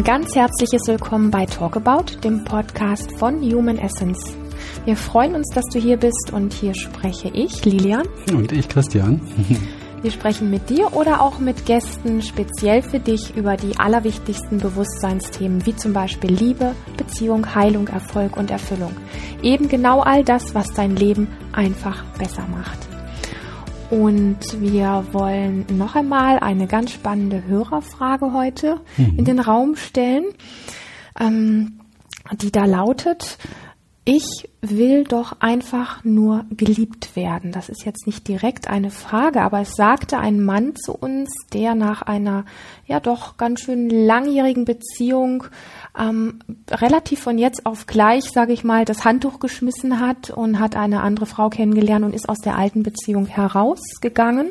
Ein ganz herzliches Willkommen bei Talkabout, dem Podcast von Human Essence. Wir freuen uns, dass du hier bist und hier spreche ich, Lilian. Und ich, Christian. Wir sprechen mit dir oder auch mit Gästen speziell für dich über die allerwichtigsten Bewusstseinsthemen, wie zum Beispiel Liebe, Beziehung, Heilung, Erfolg und Erfüllung. Eben genau all das, was dein Leben einfach besser macht. Und wir wollen noch einmal eine ganz spannende Hörerfrage heute mhm. in den Raum stellen, ähm, die da lautet, ich will doch einfach nur geliebt werden. Das ist jetzt nicht direkt eine Frage, aber es sagte ein Mann zu uns, der nach einer ja doch ganz schön langjährigen Beziehung ähm, relativ von jetzt auf gleich, sage ich mal, das Handtuch geschmissen hat und hat eine andere Frau kennengelernt und ist aus der alten Beziehung herausgegangen.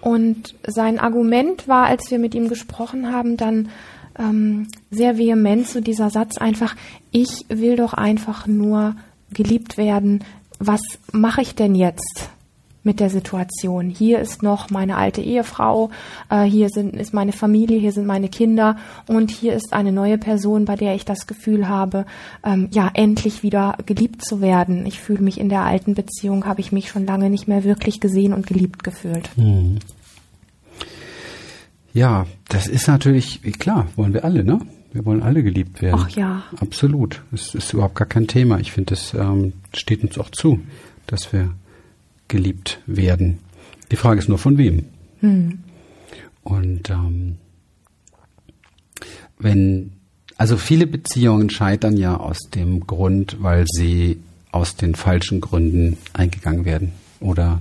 Und sein Argument war, als wir mit ihm gesprochen haben, dann ähm, sehr vehement zu dieser Satz einfach, ich will doch einfach nur geliebt werden. Was mache ich denn jetzt mit der Situation? Hier ist noch meine alte Ehefrau, äh, hier sind, ist meine Familie, hier sind meine Kinder und hier ist eine neue Person, bei der ich das Gefühl habe, ähm, ja, endlich wieder geliebt zu werden. Ich fühle mich in der alten Beziehung, habe ich mich schon lange nicht mehr wirklich gesehen und geliebt gefühlt. Mhm. Ja, das ist natürlich, klar, wollen wir alle, ne? Wir wollen alle geliebt werden. Ach ja. Absolut. Es ist überhaupt gar kein Thema. Ich finde, das ähm, steht uns auch zu, dass wir geliebt werden. Die Frage ist nur von wem. Hm. Und ähm, wenn, also viele Beziehungen scheitern ja aus dem Grund, weil sie aus den falschen Gründen eingegangen werden oder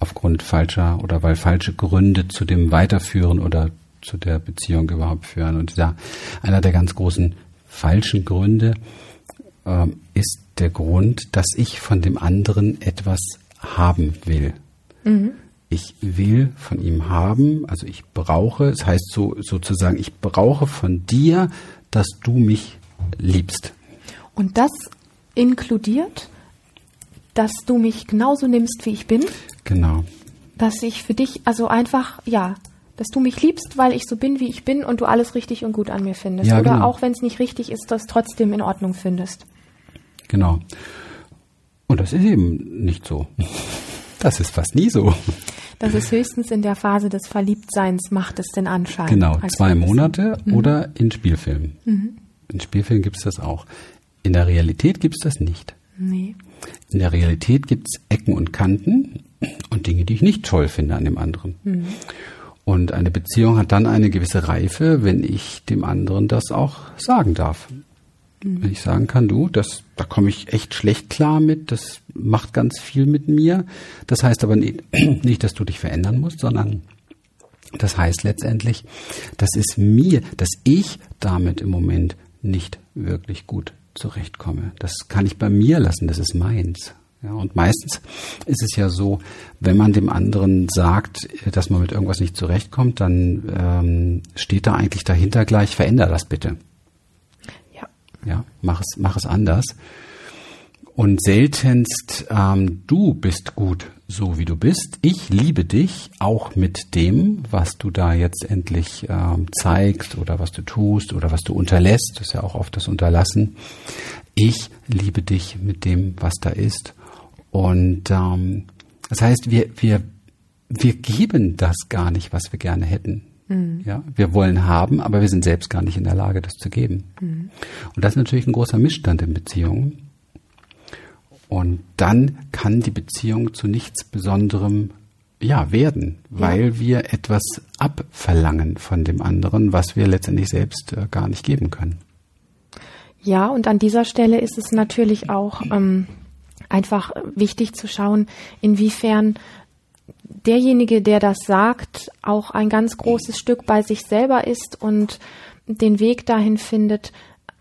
aufgrund falscher oder weil falsche Gründe zu dem Weiterführen oder zu der Beziehung überhaupt führen. Und ja, einer der ganz großen falschen Gründe äh, ist der Grund, dass ich von dem anderen etwas haben will. Mhm. Ich will von ihm haben, also ich brauche, es das heißt so sozusagen, ich brauche von dir, dass du mich liebst. Und das inkludiert, dass du mich genauso nimmst, wie ich bin? Genau. Dass ich für dich, also einfach, ja, dass du mich liebst, weil ich so bin, wie ich bin und du alles richtig und gut an mir findest. Ja, Oder genau. auch wenn es nicht richtig ist, das trotzdem in Ordnung findest. Genau. Und das ist eben nicht so. Das ist fast nie so. Das ist höchstens in der Phase des Verliebtseins macht es den Anschein. Genau, zwei Monate mhm. oder in Spielfilmen. Mhm. In Spielfilmen gibt es das auch. In der Realität gibt es das nicht. Nee. In der Realität gibt es Ecken und Kanten und Dinge, die ich nicht toll finde an dem anderen. Mhm. Und eine Beziehung hat dann eine gewisse Reife, wenn ich dem anderen das auch sagen darf. Mhm. Wenn ich sagen kann, du, das, da komme ich echt schlecht klar mit, das macht ganz viel mit mir. Das heißt aber nicht, nicht, dass du dich verändern musst, sondern das heißt letztendlich, das ist mir, dass ich damit im Moment nicht wirklich gut zurechtkomme. Das kann ich bei mir lassen, das ist meins. Ja, und meistens ist es ja so, wenn man dem anderen sagt, dass man mit irgendwas nicht zurechtkommt, dann ähm, steht da eigentlich dahinter gleich, veränder das bitte. Ja. Mach es, mach es anders. Und seltenst, ähm, du bist gut so wie du bist. Ich liebe dich auch mit dem, was du da jetzt endlich ähm, zeigst oder was du tust oder was du unterlässt. Das ist ja auch oft das Unterlassen. Ich liebe dich mit dem, was da ist. Und ähm, das heißt, wir, wir, wir geben das gar nicht, was wir gerne hätten. Mhm. Ja, wir wollen haben, aber wir sind selbst gar nicht in der Lage, das zu geben. Mhm. Und das ist natürlich ein großer Missstand in Beziehungen. Und dann kann die Beziehung zu nichts Besonderem ja, werden, weil ja. wir etwas abverlangen von dem anderen, was wir letztendlich selbst äh, gar nicht geben können. Ja, und an dieser Stelle ist es natürlich auch ähm, einfach wichtig zu schauen, inwiefern derjenige, der das sagt, auch ein ganz großes Stück bei sich selber ist und den Weg dahin findet,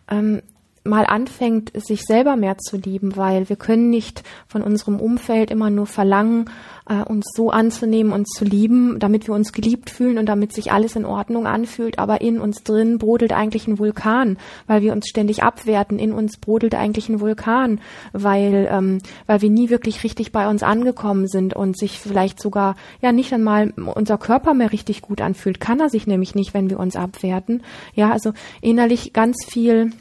ähm, mal anfängt, sich selber mehr zu lieben, weil wir können nicht von unserem Umfeld immer nur verlangen, äh, uns so anzunehmen und zu lieben, damit wir uns geliebt fühlen und damit sich alles in Ordnung anfühlt. Aber in uns drin brodelt eigentlich ein Vulkan, weil wir uns ständig abwerten. In uns brodelt eigentlich ein Vulkan, weil, ähm, weil wir nie wirklich richtig bei uns angekommen sind und sich vielleicht sogar ja nicht einmal unser Körper mehr richtig gut anfühlt. Kann er sich nämlich nicht, wenn wir uns abwerten. Ja, also innerlich ganz viel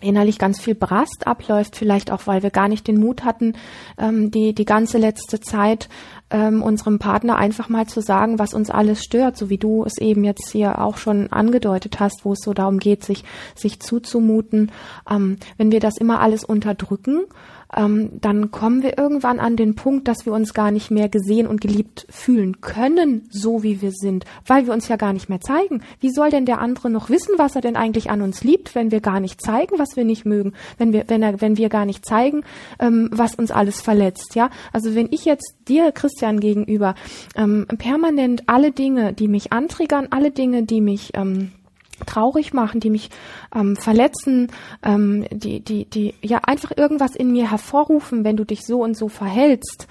innerlich ganz viel Brast abläuft, vielleicht auch, weil wir gar nicht den Mut hatten, ähm, die, die ganze letzte Zeit ähm, unserem Partner einfach mal zu sagen, was uns alles stört, so wie du es eben jetzt hier auch schon angedeutet hast, wo es so darum geht, sich, sich zuzumuten. Ähm, wenn wir das immer alles unterdrücken, ähm, dann kommen wir irgendwann an den Punkt, dass wir uns gar nicht mehr gesehen und geliebt fühlen können, so wie wir sind, weil wir uns ja gar nicht mehr zeigen. Wie soll denn der andere noch wissen, was er denn eigentlich an uns liebt, wenn wir gar nicht zeigen, was wir nicht mögen, wenn wir, wenn er, wenn wir gar nicht zeigen, ähm, was uns alles verletzt, ja? Also wenn ich jetzt dir, Christian, gegenüber ähm, permanent alle Dinge, die mich antriggern, alle Dinge, die mich ähm, traurig machen, die mich ähm, verletzen, ähm, die, die, die ja einfach irgendwas in mir hervorrufen, wenn du dich so und so verhältst.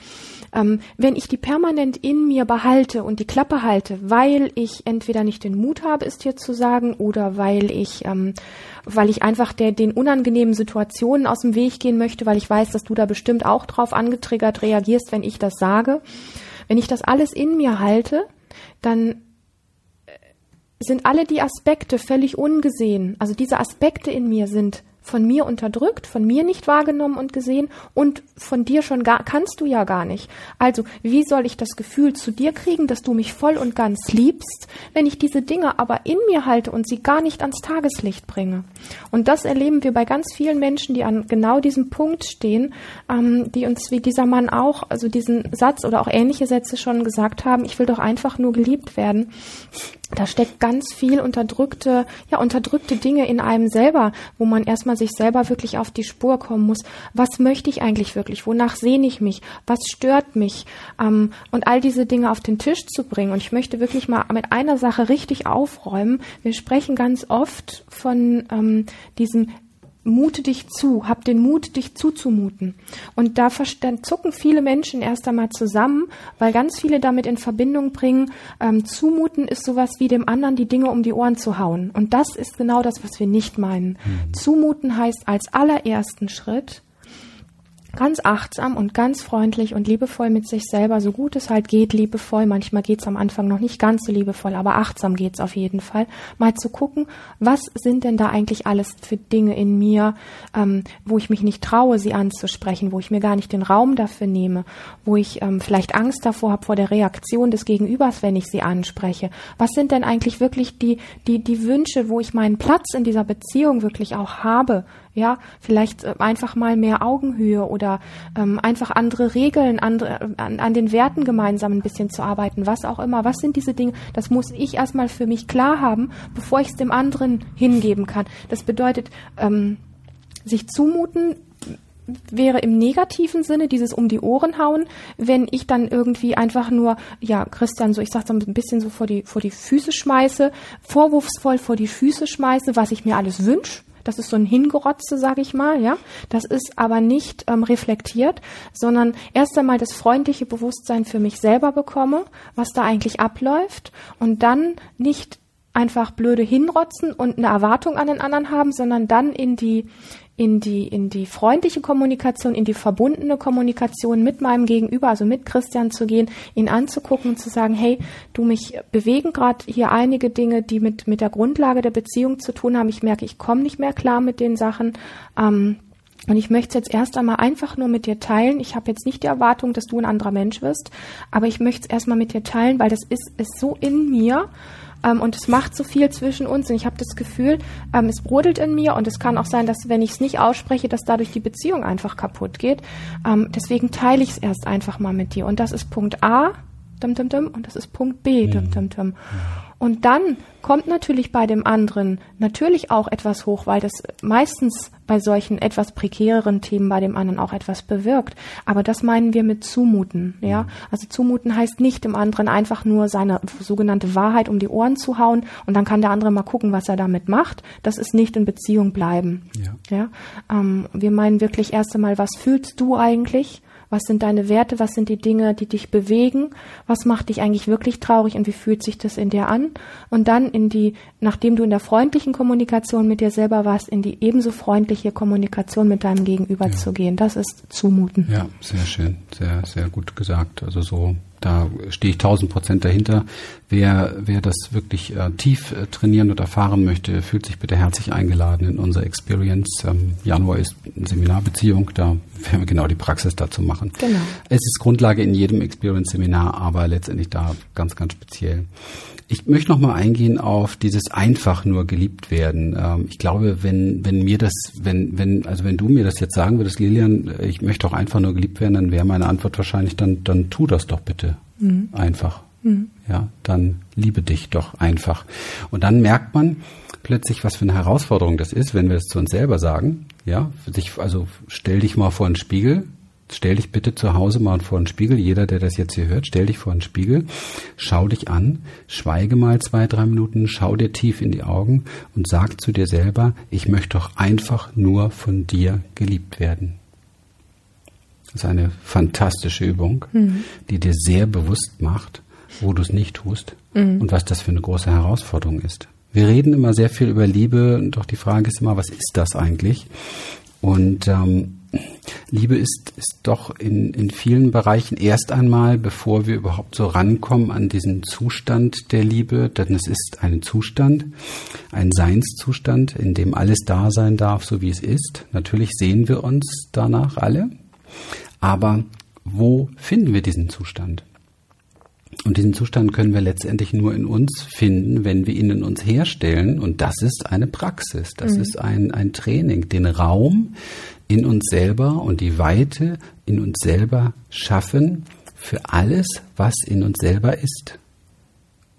Ähm, wenn ich die permanent in mir behalte und die Klappe halte, weil ich entweder nicht den Mut habe, es dir zu sagen, oder weil ich, ähm, weil ich einfach der, den unangenehmen Situationen aus dem Weg gehen möchte, weil ich weiß, dass du da bestimmt auch drauf angetriggert reagierst, wenn ich das sage. Wenn ich das alles in mir halte, dann sind alle die Aspekte völlig ungesehen. Also diese Aspekte in mir sind von mir unterdrückt, von mir nicht wahrgenommen und gesehen und von dir schon gar, kannst du ja gar nicht. Also, wie soll ich das Gefühl zu dir kriegen, dass du mich voll und ganz liebst, wenn ich diese Dinge aber in mir halte und sie gar nicht ans Tageslicht bringe? Und das erleben wir bei ganz vielen Menschen, die an genau diesem Punkt stehen, ähm, die uns wie dieser Mann auch, also diesen Satz oder auch ähnliche Sätze schon gesagt haben, ich will doch einfach nur geliebt werden da steckt ganz viel unterdrückte, ja, unterdrückte Dinge in einem selber, wo man erstmal sich selber wirklich auf die Spur kommen muss. Was möchte ich eigentlich wirklich? Wonach sehne ich mich? Was stört mich? Ähm, und all diese Dinge auf den Tisch zu bringen. Und ich möchte wirklich mal mit einer Sache richtig aufräumen. Wir sprechen ganz oft von ähm, diesem mute dich zu, hab den Mut, dich zuzumuten. Und da dann zucken viele Menschen erst einmal zusammen, weil ganz viele damit in Verbindung bringen, ähm, zumuten ist sowas wie dem anderen die Dinge um die Ohren zu hauen. Und das ist genau das, was wir nicht meinen. Mhm. Zumuten heißt als allerersten Schritt, ganz achtsam und ganz freundlich und liebevoll mit sich selber, so gut es halt geht, liebevoll. Manchmal geht's am Anfang noch nicht ganz so liebevoll, aber achtsam geht's auf jeden Fall. Mal zu gucken, was sind denn da eigentlich alles für Dinge in mir, ähm, wo ich mich nicht traue, sie anzusprechen, wo ich mir gar nicht den Raum dafür nehme, wo ich ähm, vielleicht Angst davor habe vor der Reaktion des Gegenübers, wenn ich sie anspreche. Was sind denn eigentlich wirklich die, die, die Wünsche, wo ich meinen Platz in dieser Beziehung wirklich auch habe? Ja, vielleicht äh, einfach mal mehr Augenhöhe oder ähm, einfach andere Regeln, andere, an, an den Werten gemeinsam ein bisschen zu arbeiten, was auch immer. Was sind diese Dinge? Das muss ich erstmal für mich klar haben, bevor ich es dem anderen hingeben kann. Das bedeutet, ähm, sich zumuten wäre im negativen Sinne dieses um die Ohren hauen, wenn ich dann irgendwie einfach nur, ja, Christian, so ich sag so ein bisschen so vor die, vor die Füße schmeiße, vorwurfsvoll vor die Füße schmeiße, was ich mir alles wünsche das ist so ein Hingerotze, sage ich mal, ja. Das ist aber nicht ähm, reflektiert, sondern erst einmal das freundliche Bewusstsein für mich selber bekomme, was da eigentlich abläuft und dann nicht einfach blöde hinrotzen und eine Erwartung an den anderen haben, sondern dann in die in die, in die freundliche Kommunikation, in die verbundene Kommunikation mit meinem Gegenüber, also mit Christian zu gehen, ihn anzugucken und zu sagen, hey, du mich bewegen gerade hier einige Dinge, die mit, mit der Grundlage der Beziehung zu tun haben. Ich merke, ich komme nicht mehr klar mit den Sachen. Ähm, und ich möchte es jetzt erst einmal einfach nur mit dir teilen. Ich habe jetzt nicht die Erwartung, dass du ein anderer Mensch wirst, aber ich möchte es erstmal mit dir teilen, weil das ist, ist so in mir ähm, und es macht so viel zwischen uns. Und ich habe das Gefühl, ähm, es brodelt in mir. Und es kann auch sein, dass wenn ich es nicht ausspreche, dass dadurch die Beziehung einfach kaputt geht. Ähm, deswegen teile ich es erst einfach mal mit dir. Und das ist Punkt A, dum, dum, dum, und das ist Punkt B, dum, dum, dum. Und dann kommt natürlich bei dem anderen natürlich auch etwas hoch, weil das meistens bei solchen etwas prekäreren Themen bei dem anderen auch etwas bewirkt. Aber das meinen wir mit zumuten, ja. Mhm. Also zumuten heißt nicht dem anderen einfach nur seine sogenannte Wahrheit um die Ohren zu hauen und dann kann der andere mal gucken, was er damit macht. Das ist nicht in Beziehung bleiben, ja. ja? Ähm, wir meinen wirklich erst einmal, was fühlst du eigentlich? Was sind deine Werte? Was sind die Dinge, die dich bewegen? Was macht dich eigentlich wirklich traurig und wie fühlt sich das in dir an? Und dann in die, nachdem du in der freundlichen Kommunikation mit dir selber warst, in die ebenso freundliche Kommunikation mit deinem Gegenüber ja. zu gehen. Das ist zumuten. Ja, sehr schön. Sehr, sehr gut gesagt. Also so da stehe ich tausend Prozent dahinter. Wer, wer das wirklich äh, tief äh, trainieren und erfahren möchte, fühlt sich bitte herzlich eingeladen in unsere Experience. Ähm, Januar ist eine Seminarbeziehung, da werden wir genau die Praxis dazu machen. Genau. Es ist Grundlage in jedem Experience-Seminar, aber letztendlich da ganz, ganz speziell. Ich möchte noch mal eingehen auf dieses einfach nur geliebt werden. Ähm, ich glaube, wenn, wenn mir das, wenn, wenn, also wenn du mir das jetzt sagen würdest, Lilian, ich möchte auch einfach nur geliebt werden, dann wäre meine Antwort wahrscheinlich, dann, dann tu das doch bitte. Mhm. Einfach. Mhm. Ja, dann liebe dich doch einfach. Und dann merkt man plötzlich, was für eine Herausforderung das ist, wenn wir es zu uns selber sagen. Ja, sich, also stell dich mal vor einen Spiegel, Stell dich bitte zu Hause mal vor einen Spiegel. Jeder, der das jetzt hier hört, stell dich vor einen Spiegel, schau dich an, schweige mal zwei, drei Minuten, schau dir tief in die Augen und sag zu dir selber, ich möchte doch einfach nur von dir geliebt werden. Das ist eine fantastische Übung, mhm. die dir sehr bewusst macht, wo du es nicht tust mhm. und was das für eine große Herausforderung ist. Wir reden immer sehr viel über Liebe, doch die Frage ist immer, was ist das eigentlich? Und ähm, Liebe ist, ist doch in, in vielen Bereichen erst einmal, bevor wir überhaupt so rankommen an diesen Zustand der Liebe, denn es ist ein Zustand, ein Seinszustand, in dem alles da sein darf, so wie es ist. Natürlich sehen wir uns danach alle, aber wo finden wir diesen Zustand? Und diesen Zustand können wir letztendlich nur in uns finden, wenn wir ihn in uns herstellen. Und das ist eine Praxis, das mhm. ist ein, ein Training, den Raum in uns selber und die Weite in uns selber schaffen für alles, was in uns selber ist.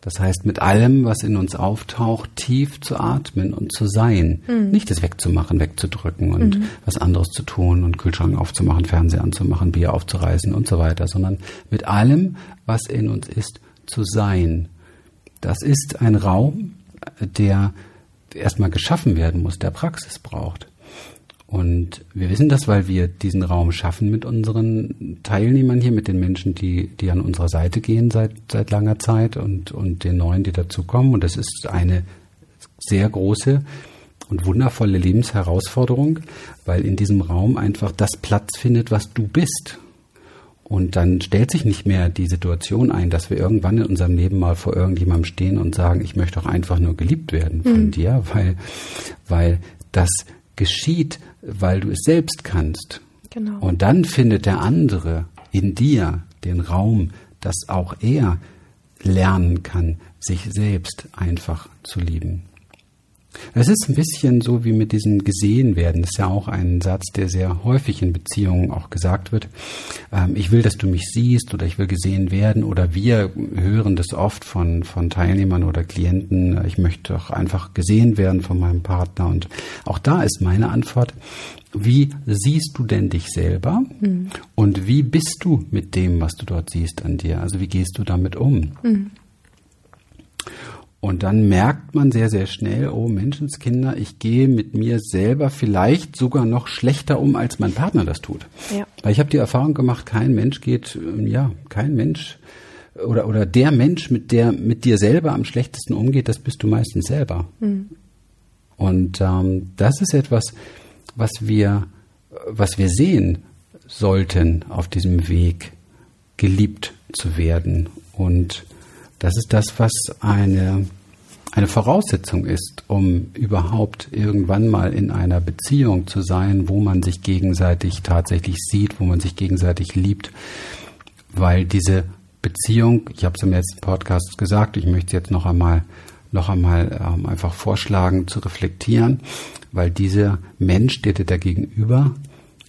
Das heißt, mit allem, was in uns auftaucht, tief zu atmen und zu sein. Mhm. Nicht das wegzumachen, wegzudrücken und mhm. was anderes zu tun und Kühlschrank aufzumachen, Fernseher anzumachen, Bier aufzureißen und so weiter, sondern mit allem, was in uns ist, zu sein. Das ist ein Raum, der erstmal geschaffen werden muss, der Praxis braucht. Und wir wissen das, weil wir diesen Raum schaffen mit unseren Teilnehmern hier, mit den Menschen, die, die an unserer Seite gehen seit, seit langer Zeit und, und den neuen, die dazukommen. Und das ist eine sehr große und wundervolle Lebensherausforderung, weil in diesem Raum einfach das Platz findet, was du bist. Und dann stellt sich nicht mehr die Situation ein, dass wir irgendwann in unserem Leben mal vor irgendjemandem stehen und sagen, ich möchte auch einfach nur geliebt werden von mhm. dir, weil, weil das geschieht, weil du es selbst kannst. Genau. Und dann findet der andere in dir den Raum, dass auch er lernen kann, sich selbst einfach zu lieben. Es ist ein bisschen so wie mit diesem gesehen werden. Das ist ja auch ein Satz, der sehr häufig in Beziehungen auch gesagt wird. Ähm, ich will, dass du mich siehst oder ich will gesehen werden oder wir hören das oft von, von Teilnehmern oder Klienten. Ich möchte doch einfach gesehen werden von meinem Partner. Und auch da ist meine Antwort, wie siehst du denn dich selber mhm. und wie bist du mit dem, was du dort siehst an dir? Also wie gehst du damit um? Mhm. Und dann merkt man sehr, sehr schnell, oh Menschenskinder, ich gehe mit mir selber vielleicht sogar noch schlechter um, als mein Partner das tut. Ja. Weil ich habe die Erfahrung gemacht, kein Mensch geht, ähm, ja, kein Mensch oder, oder der Mensch, mit der mit dir selber am schlechtesten umgeht, das bist du meistens selber. Mhm. Und ähm, das ist etwas, was wir, was wir sehen sollten auf diesem Weg, geliebt zu werden und das ist das, was eine, eine Voraussetzung ist, um überhaupt irgendwann mal in einer Beziehung zu sein, wo man sich gegenseitig tatsächlich sieht, wo man sich gegenseitig liebt, weil diese Beziehung, ich habe es im letzten Podcast gesagt, ich möchte jetzt noch einmal noch einmal ähm, einfach vorschlagen zu reflektieren, weil dieser Mensch, der dir da gegenüber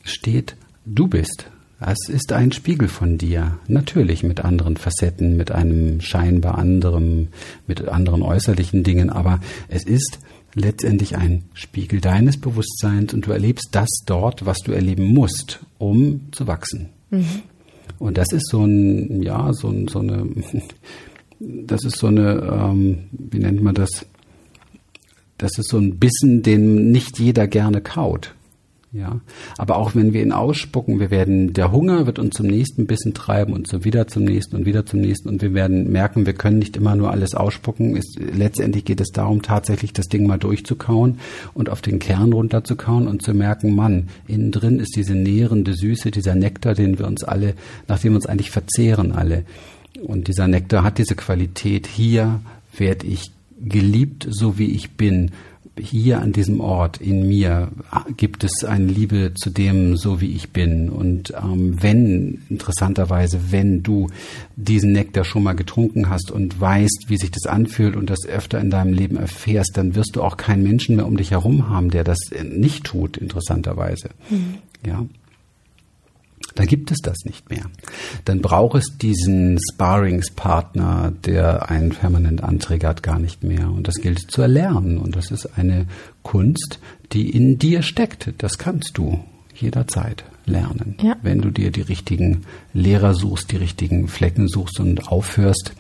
steht, du bist. Es ist ein Spiegel von dir, natürlich mit anderen Facetten, mit einem scheinbar anderem, mit anderen äußerlichen Dingen, aber es ist letztendlich ein Spiegel deines Bewusstseins und du erlebst das dort, was du erleben musst, um zu wachsen. Mhm. Und das ist so ein, ja, so, ein, so eine, das ist so eine, ähm, wie nennt man das? Das ist so ein Bissen, den nicht jeder gerne kaut. Ja, aber auch wenn wir ihn ausspucken, wir werden, der Hunger wird uns zum nächsten Bissen treiben und so wieder zum nächsten und wieder zum nächsten und wir werden merken, wir können nicht immer nur alles ausspucken. Es, letztendlich geht es darum, tatsächlich das Ding mal durchzukauen und auf den Kern runterzukauen und zu merken, Mann, innen drin ist diese nährende Süße, dieser Nektar, den wir uns alle, nachdem wir uns eigentlich verzehren alle. Und dieser Nektar hat diese Qualität, hier werde ich geliebt, so wie ich bin hier an diesem Ort in mir gibt es eine Liebe zu dem, so wie ich bin. Und ähm, wenn, interessanterweise, wenn du diesen Nektar schon mal getrunken hast und weißt, wie sich das anfühlt und das öfter in deinem Leben erfährst, dann wirst du auch keinen Menschen mehr um dich herum haben, der das nicht tut, interessanterweise. Mhm. Ja. Da gibt es das nicht mehr. Dann braucht es diesen Sparringspartner, der einen permanent antriggert, gar nicht mehr. Und das gilt zu erlernen. Und das ist eine Kunst, die in dir steckt. Das kannst du jederzeit lernen. Ja. Wenn du dir die richtigen Lehrer suchst, die richtigen Flecken suchst und aufhörst,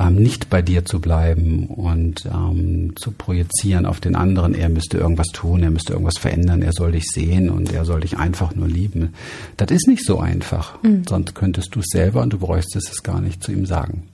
ähm, nicht bei dir zu bleiben und ähm, zu projizieren auf den anderen, er müsste irgendwas tun, er müsste irgendwas verändern, er soll dich sehen und er soll dich einfach nur lieben. Das ist nicht so einfach. Mhm. Sonst könntest du es selber und du bräuchtest es gar nicht zu ihm sagen.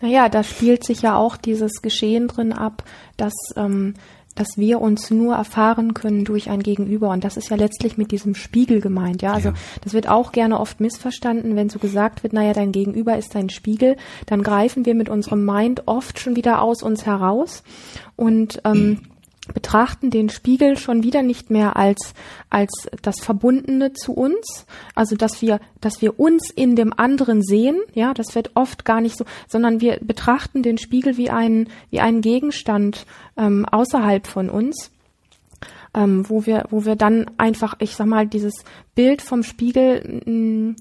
Naja, da spielt sich ja auch dieses Geschehen drin ab, dass ähm, dass wir uns nur erfahren können durch ein Gegenüber. Und das ist ja letztlich mit diesem Spiegel gemeint, ja. Also ja. das wird auch gerne oft missverstanden, wenn so gesagt wird, naja, dein Gegenüber ist dein Spiegel, dann greifen wir mit unserem Mind oft schon wieder aus uns heraus und ähm, betrachten den Spiegel schon wieder nicht mehr als als das Verbundene zu uns, also dass wir dass wir uns in dem anderen sehen, ja, das wird oft gar nicht so, sondern wir betrachten den Spiegel wie einen wie einen Gegenstand ähm, außerhalb von uns ähm, wo wir, wo wir dann einfach, ich sag mal, dieses Bild vom Spiegel mh, mm,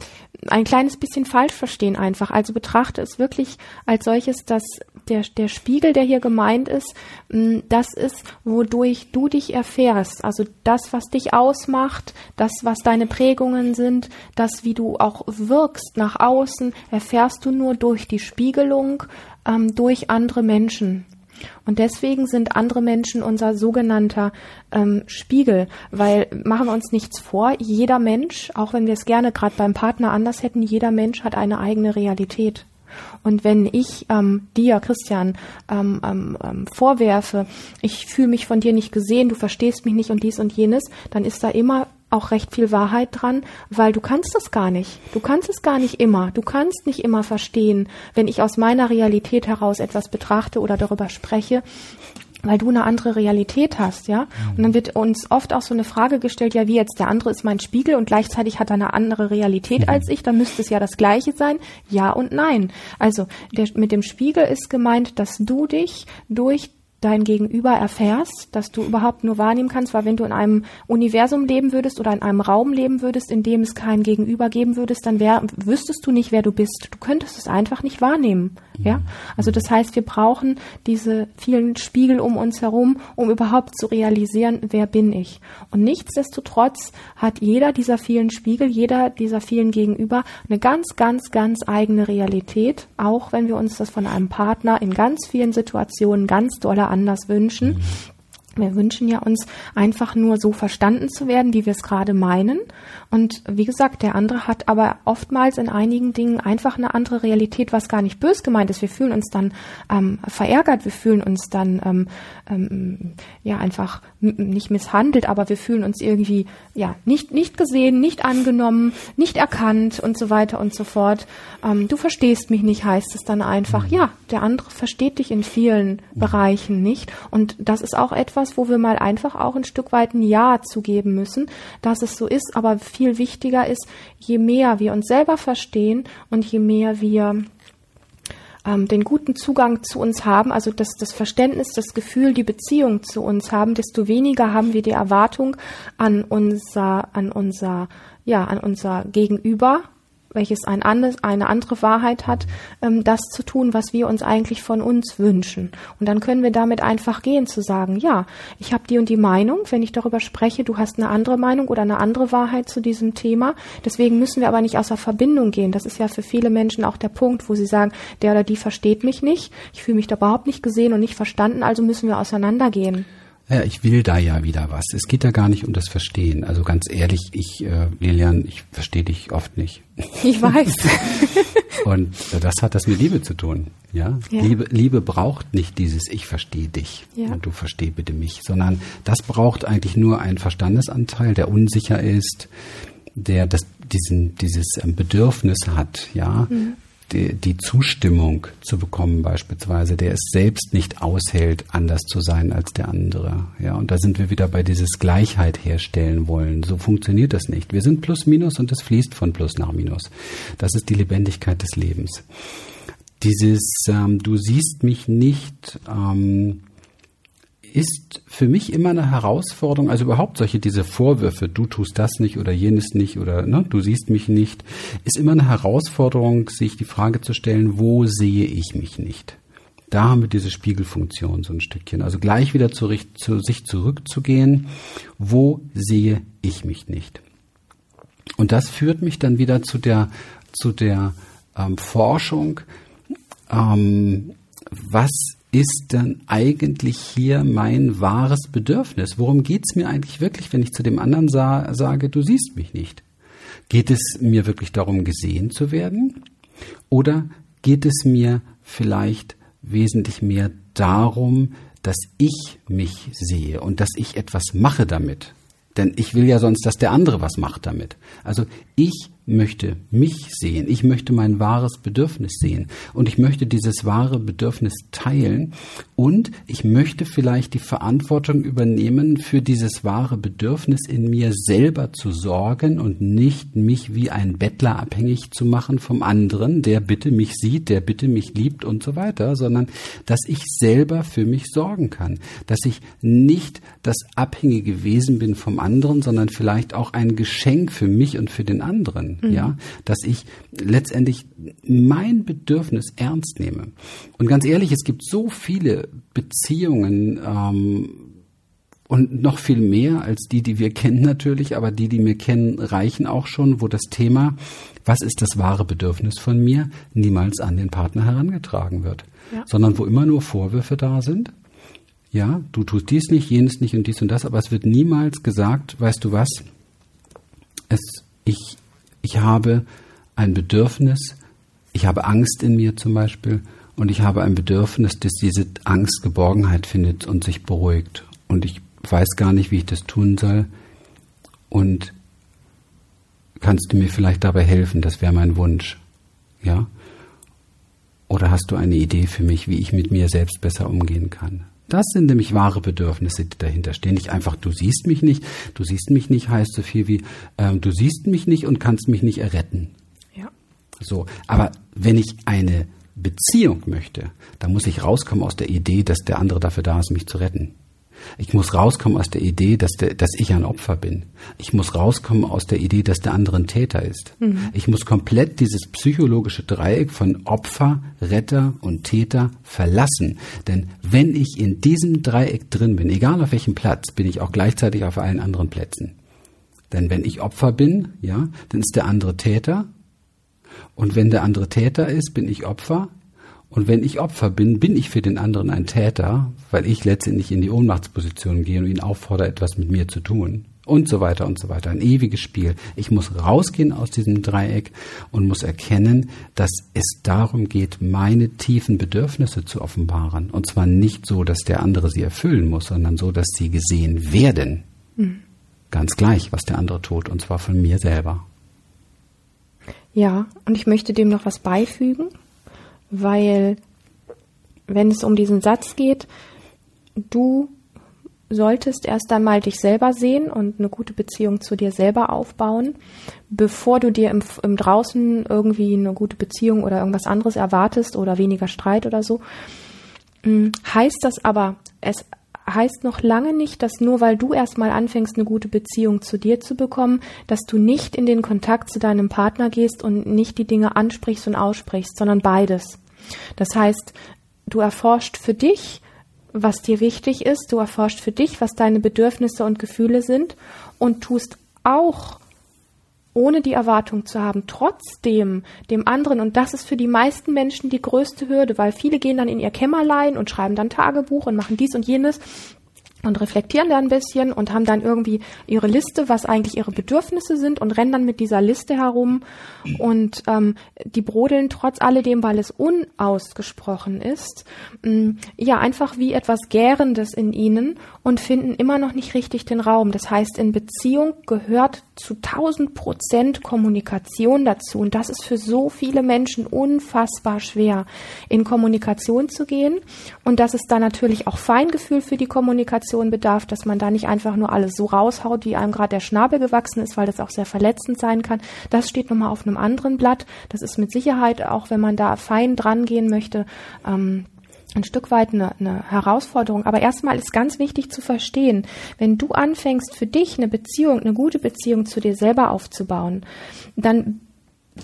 ein kleines bisschen falsch verstehen einfach. Also betrachte es wirklich als solches, dass der, der Spiegel, der hier gemeint ist, mh, das ist, wodurch du dich erfährst. Also das, was dich ausmacht, das, was deine Prägungen sind, das, wie du auch wirkst nach außen, erfährst du nur durch die Spiegelung ähm, durch andere Menschen. Und deswegen sind andere Menschen unser sogenannter ähm, Spiegel, weil machen wir uns nichts vor, jeder Mensch, auch wenn wir es gerne gerade beim Partner anders hätten, jeder Mensch hat eine eigene Realität. Und wenn ich ähm, dir, Christian, ähm, ähm, ähm vorwerfe, ich fühle mich von dir nicht gesehen, du verstehst mich nicht und dies und jenes, dann ist da immer auch recht viel Wahrheit dran, weil du kannst es gar nicht. Du kannst es gar nicht immer. Du kannst nicht immer verstehen, wenn ich aus meiner Realität heraus etwas betrachte oder darüber spreche, weil du eine andere Realität hast, ja. Und dann wird uns oft auch so eine Frage gestellt, ja, wie jetzt der andere ist mein Spiegel und gleichzeitig hat er eine andere Realität mhm. als ich, dann müsste es ja das Gleiche sein. Ja und nein. Also der, mit dem Spiegel ist gemeint, dass du dich durch dein Gegenüber erfährst, dass du überhaupt nur wahrnehmen kannst, weil wenn du in einem Universum leben würdest oder in einem Raum leben würdest, in dem es kein Gegenüber geben würdest, dann wär, wüsstest du nicht, wer du bist. Du könntest es einfach nicht wahrnehmen. Ja, also das heißt, wir brauchen diese vielen Spiegel um uns herum, um überhaupt zu realisieren, wer bin ich. Und nichtsdestotrotz hat jeder dieser vielen Spiegel, jeder dieser vielen Gegenüber eine ganz, ganz, ganz eigene Realität, auch wenn wir uns das von einem Partner in ganz vielen Situationen ganz doll anders wünschen. Wir wünschen ja uns einfach nur so verstanden zu werden, wie wir es gerade meinen. Und wie gesagt, der andere hat aber oftmals in einigen Dingen einfach eine andere Realität, was gar nicht bös gemeint ist. Wir fühlen uns dann ähm, verärgert, wir fühlen uns dann ähm, ähm, ja einfach nicht misshandelt, aber wir fühlen uns irgendwie ja nicht nicht gesehen, nicht angenommen, nicht erkannt und so weiter und so fort. Ähm, du verstehst mich nicht, heißt es dann einfach. Ja, der andere versteht dich in vielen Bereichen nicht. Und das ist auch etwas, wo wir mal einfach auch ein Stück weit ein Ja zugeben müssen, dass es so ist, aber viel wichtiger ist, je mehr wir uns selber verstehen und je mehr wir ähm, den guten Zugang zu uns haben, also das, das Verständnis, das Gefühl, die Beziehung zu uns haben, desto weniger haben wir die Erwartung an unser, an unser, ja, an unser Gegenüber, welches ein anderes, eine andere Wahrheit hat, ähm, das zu tun, was wir uns eigentlich von uns wünschen. Und dann können wir damit einfach gehen, zu sagen, ja, ich habe die und die Meinung, wenn ich darüber spreche, du hast eine andere Meinung oder eine andere Wahrheit zu diesem Thema. Deswegen müssen wir aber nicht aus der Verbindung gehen. Das ist ja für viele Menschen auch der Punkt, wo sie sagen, der oder die versteht mich nicht, ich fühle mich da überhaupt nicht gesehen und nicht verstanden, also müssen wir auseinandergehen. Ja, ich will da ja wieder was. Es geht da gar nicht um das Verstehen. Also ganz ehrlich, ich, äh, Lilian, ich verstehe dich oft nicht. Ich weiß. Und das hat das mit Liebe zu tun. Ja? ja? Liebe, Liebe braucht nicht dieses Ich verstehe dich ja. und du versteh bitte mich, sondern das braucht eigentlich nur einen Verstandesanteil, der unsicher ist, der das, diesen, dieses ähm, Bedürfnis hat, ja, mhm die, die Zustimmung zu bekommen beispielsweise, der es selbst nicht aushält, anders zu sein als der andere. Ja, und da sind wir wieder bei dieses Gleichheit herstellen wollen. So funktioniert das nicht. Wir sind plus minus und es fließt von plus nach minus. Das ist die Lebendigkeit des Lebens. Dieses ähm, Du siehst mich nicht ähm, ist für mich immer eine Herausforderung, also überhaupt solche diese Vorwürfe, du tust das nicht oder jenes nicht oder ne, du siehst mich nicht, ist immer eine Herausforderung, sich die Frage zu stellen, wo sehe ich mich nicht? Da haben wir diese Spiegelfunktion so ein Stückchen. Also gleich wieder zu, zu sich zurückzugehen, wo sehe ich mich nicht? Und das führt mich dann wieder zu der, zu der ähm, Forschung, ähm, was ist denn eigentlich hier mein wahres Bedürfnis? Worum geht es mir eigentlich wirklich, wenn ich zu dem anderen sa sage, du siehst mich nicht? Geht es mir wirklich darum, gesehen zu werden? Oder geht es mir vielleicht wesentlich mehr darum, dass ich mich sehe und dass ich etwas mache damit? Denn ich will ja sonst, dass der andere was macht damit. Also ich möchte mich sehen, ich möchte mein wahres Bedürfnis sehen. Und ich möchte dieses wahre Bedürfnis teilen. Und ich möchte vielleicht die Verantwortung übernehmen, für dieses wahre Bedürfnis in mir selber zu sorgen und nicht mich wie ein Bettler abhängig zu machen vom anderen, der bitte mich sieht, der bitte mich liebt und so weiter, sondern dass ich selber für mich sorgen kann, dass ich nicht das abhängige Wesen bin vom anderen, sondern vielleicht auch ein Geschenk für mich und für den anderen mhm. ja, dass ich letztendlich mein Bedürfnis ernst nehme. Und ganz ehrlich, es gibt so viele Beziehungen, ähm, und noch viel mehr als die, die wir kennen natürlich, aber die, die wir kennen, reichen auch schon, wo das Thema, was ist das wahre Bedürfnis von mir, niemals an den Partner herangetragen wird, ja. sondern wo immer nur Vorwürfe da sind. Ja, du tust dies nicht, jenes nicht und dies und das, aber es wird niemals gesagt, weißt du was, es, ich ich habe ein Bedürfnis, ich habe Angst in mir zum Beispiel und ich habe ein Bedürfnis, dass diese Angst Geborgenheit findet und sich beruhigt. Und ich weiß gar nicht, wie ich das tun soll. Und kannst du mir vielleicht dabei helfen? Das wäre mein Wunsch. Ja? Oder hast du eine Idee für mich, wie ich mit mir selbst besser umgehen kann? Das sind nämlich wahre Bedürfnisse, die dahinter stehen. Nicht einfach, du siehst mich nicht. Du siehst mich nicht heißt so viel wie, ähm, du siehst mich nicht und kannst mich nicht erretten. Ja. So. Aber wenn ich eine Beziehung möchte, dann muss ich rauskommen aus der Idee, dass der andere dafür da ist, mich zu retten. Ich muss rauskommen aus der Idee, dass, der, dass ich ein Opfer bin. Ich muss rauskommen aus der Idee, dass der andere ein Täter ist. Mhm. Ich muss komplett dieses psychologische Dreieck von Opfer, Retter und Täter verlassen. Denn wenn ich in diesem Dreieck drin bin, egal auf welchem Platz, bin ich auch gleichzeitig auf allen anderen Plätzen. Denn wenn ich Opfer bin, ja, dann ist der andere Täter. Und wenn der andere Täter ist, bin ich Opfer. Und wenn ich Opfer bin, bin ich für den anderen ein Täter, weil ich letztendlich in die Ohnmachtsposition gehe und ihn auffordere, etwas mit mir zu tun. Und so weiter und so weiter. Ein ewiges Spiel. Ich muss rausgehen aus diesem Dreieck und muss erkennen, dass es darum geht, meine tiefen Bedürfnisse zu offenbaren. Und zwar nicht so, dass der andere sie erfüllen muss, sondern so, dass sie gesehen werden. Mhm. Ganz gleich, was der andere tut, und zwar von mir selber. Ja, und ich möchte dem noch was beifügen weil wenn es um diesen Satz geht, du solltest erst einmal dich selber sehen und eine gute Beziehung zu dir selber aufbauen, bevor du dir im, im draußen irgendwie eine gute Beziehung oder irgendwas anderes erwartest oder weniger Streit oder so. Hm, heißt das aber, es heißt noch lange nicht, dass nur weil du erstmal anfängst, eine gute Beziehung zu dir zu bekommen, dass du nicht in den Kontakt zu deinem Partner gehst und nicht die Dinge ansprichst und aussprichst, sondern beides. Das heißt, du erforscht für dich, was dir wichtig ist, du erforscht für dich, was deine Bedürfnisse und Gefühle sind und tust auch ohne die Erwartung zu haben, trotzdem dem anderen, und das ist für die meisten Menschen die größte Hürde, weil viele gehen dann in ihr Kämmerlein und schreiben dann Tagebuch und machen dies und jenes und reflektieren dann ein bisschen und haben dann irgendwie ihre Liste, was eigentlich ihre Bedürfnisse sind und rennen dann mit dieser Liste herum. Und ähm, die brodeln trotz alledem, weil es unausgesprochen ist, ähm, ja einfach wie etwas Gärendes in ihnen und finden immer noch nicht richtig den Raum. Das heißt, in Beziehung gehört zu 1000 Prozent Kommunikation dazu. Und das ist für so viele Menschen unfassbar schwer, in Kommunikation zu gehen. Und das ist dann natürlich auch Feingefühl für die Kommunikation Kommunikation bedarf, dass man da nicht einfach nur alles so raushaut, wie einem gerade der Schnabel gewachsen ist, weil das auch sehr verletzend sein kann. Das steht nochmal auf einem anderen Blatt. Das ist mit Sicherheit, auch wenn man da fein dran gehen möchte, ähm, ein Stück weit eine, eine Herausforderung. Aber erstmal ist ganz wichtig zu verstehen, wenn du anfängst, für dich eine Beziehung, eine gute Beziehung zu dir selber aufzubauen, dann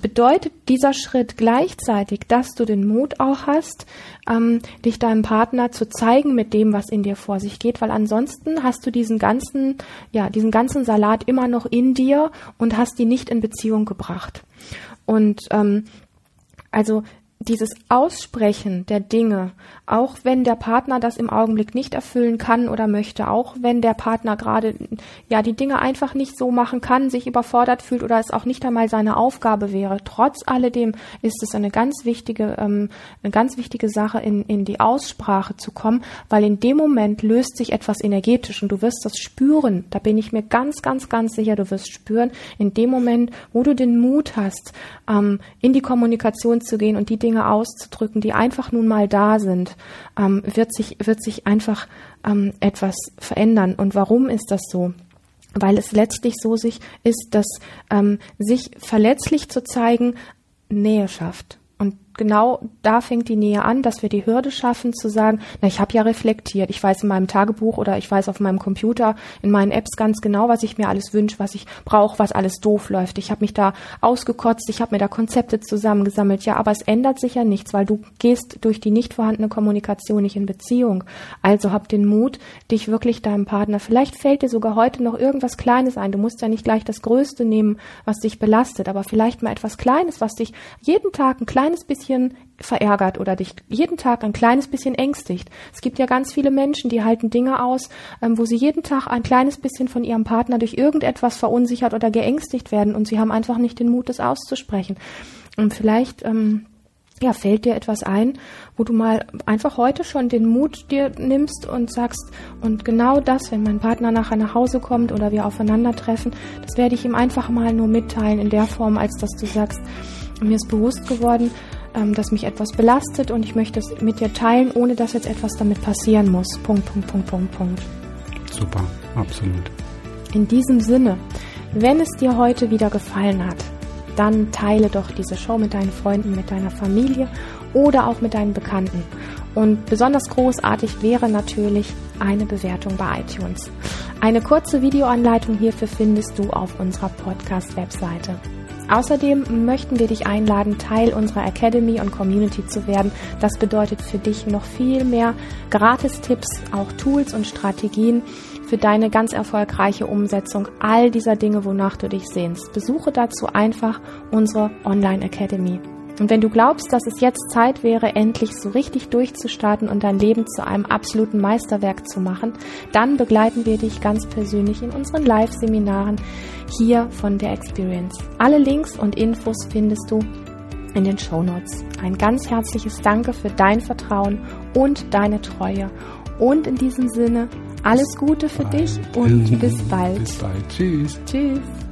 bedeutet dieser Schritt gleichzeitig, dass du den Mut auch hast, ähm, dich deinem Partner zu zeigen mit dem, was in dir vor sich geht, weil ansonsten hast du diesen ganzen, ja, diesen ganzen Salat immer noch in dir und hast die nicht in Beziehung gebracht. Und ähm, also dieses Aussprechen der Dinge, auch wenn der Partner das im Augenblick nicht erfüllen kann oder möchte, auch wenn der Partner gerade ja die Dinge einfach nicht so machen kann, sich überfordert fühlt oder es auch nicht einmal seine Aufgabe wäre, trotz alledem ist es eine ganz wichtige ähm, eine ganz wichtige Sache in in die Aussprache zu kommen, weil in dem Moment löst sich etwas energetisch und du wirst das spüren. Da bin ich mir ganz ganz ganz sicher, du wirst spüren in dem Moment, wo du den Mut hast, ähm, in die Kommunikation zu gehen und die Dinge Dinge auszudrücken, die einfach nun mal da sind, ähm, wird sich, wird sich einfach ähm, etwas verändern. Und warum ist das so? Weil es letztlich so sich ist, dass ähm, sich verletzlich zu zeigen Nähe schafft genau da fängt die Nähe an, dass wir die Hürde schaffen zu sagen, na, ich habe ja reflektiert, ich weiß in meinem Tagebuch oder ich weiß auf meinem Computer, in meinen Apps ganz genau, was ich mir alles wünsche, was ich brauche, was alles doof läuft. Ich habe mich da ausgekotzt, ich habe mir da Konzepte zusammengesammelt. Ja, aber es ändert sich ja nichts, weil du gehst durch die nicht vorhandene Kommunikation nicht in Beziehung. Also hab den Mut, dich wirklich deinem Partner, vielleicht fällt dir sogar heute noch irgendwas Kleines ein. Du musst ja nicht gleich das Größte nehmen, was dich belastet, aber vielleicht mal etwas Kleines, was dich jeden Tag ein kleines bisschen bisschen verärgert oder dich jeden Tag ein kleines bisschen ängstigt. Es gibt ja ganz viele Menschen, die halten Dinge aus, ähm, wo sie jeden Tag ein kleines bisschen von ihrem Partner durch irgendetwas verunsichert oder geängstigt werden und sie haben einfach nicht den Mut, das auszusprechen. Und vielleicht ähm, ja, fällt dir etwas ein, wo du mal einfach heute schon den Mut dir nimmst und sagst, und genau das, wenn mein Partner nachher nach Hause kommt oder wir aufeinandertreffen, das werde ich ihm einfach mal nur mitteilen in der Form, als dass du sagst, mir ist bewusst geworden, ähm, dass mich etwas belastet und ich möchte es mit dir teilen, ohne dass jetzt etwas damit passieren muss. Punkt, Punkt, Punkt, Punkt, Punkt. Super, absolut. In diesem Sinne, wenn es dir heute wieder gefallen hat, dann teile doch diese Show mit deinen Freunden, mit deiner Familie oder auch mit deinen Bekannten. Und besonders großartig wäre natürlich eine Bewertung bei iTunes. Eine kurze Videoanleitung hierfür findest du auf unserer Podcast-Webseite. Außerdem möchten wir dich einladen, Teil unserer Academy und Community zu werden. Das bedeutet für dich noch viel mehr Gratis-Tipps, auch Tools und Strategien für deine ganz erfolgreiche Umsetzung all dieser Dinge, wonach du dich sehnst. Besuche dazu einfach unsere Online Academy. Und wenn du glaubst, dass es jetzt Zeit wäre, endlich so richtig durchzustarten und dein Leben zu einem absoluten Meisterwerk zu machen, dann begleiten wir dich ganz persönlich in unseren Live-Seminaren hier von der Experience. Alle Links und Infos findest du in den Show Notes. Ein ganz herzliches Danke für dein Vertrauen und deine Treue. Und in diesem Sinne, alles Gute für dich und bis bald. Bis bald. Tschüss. Tschüss.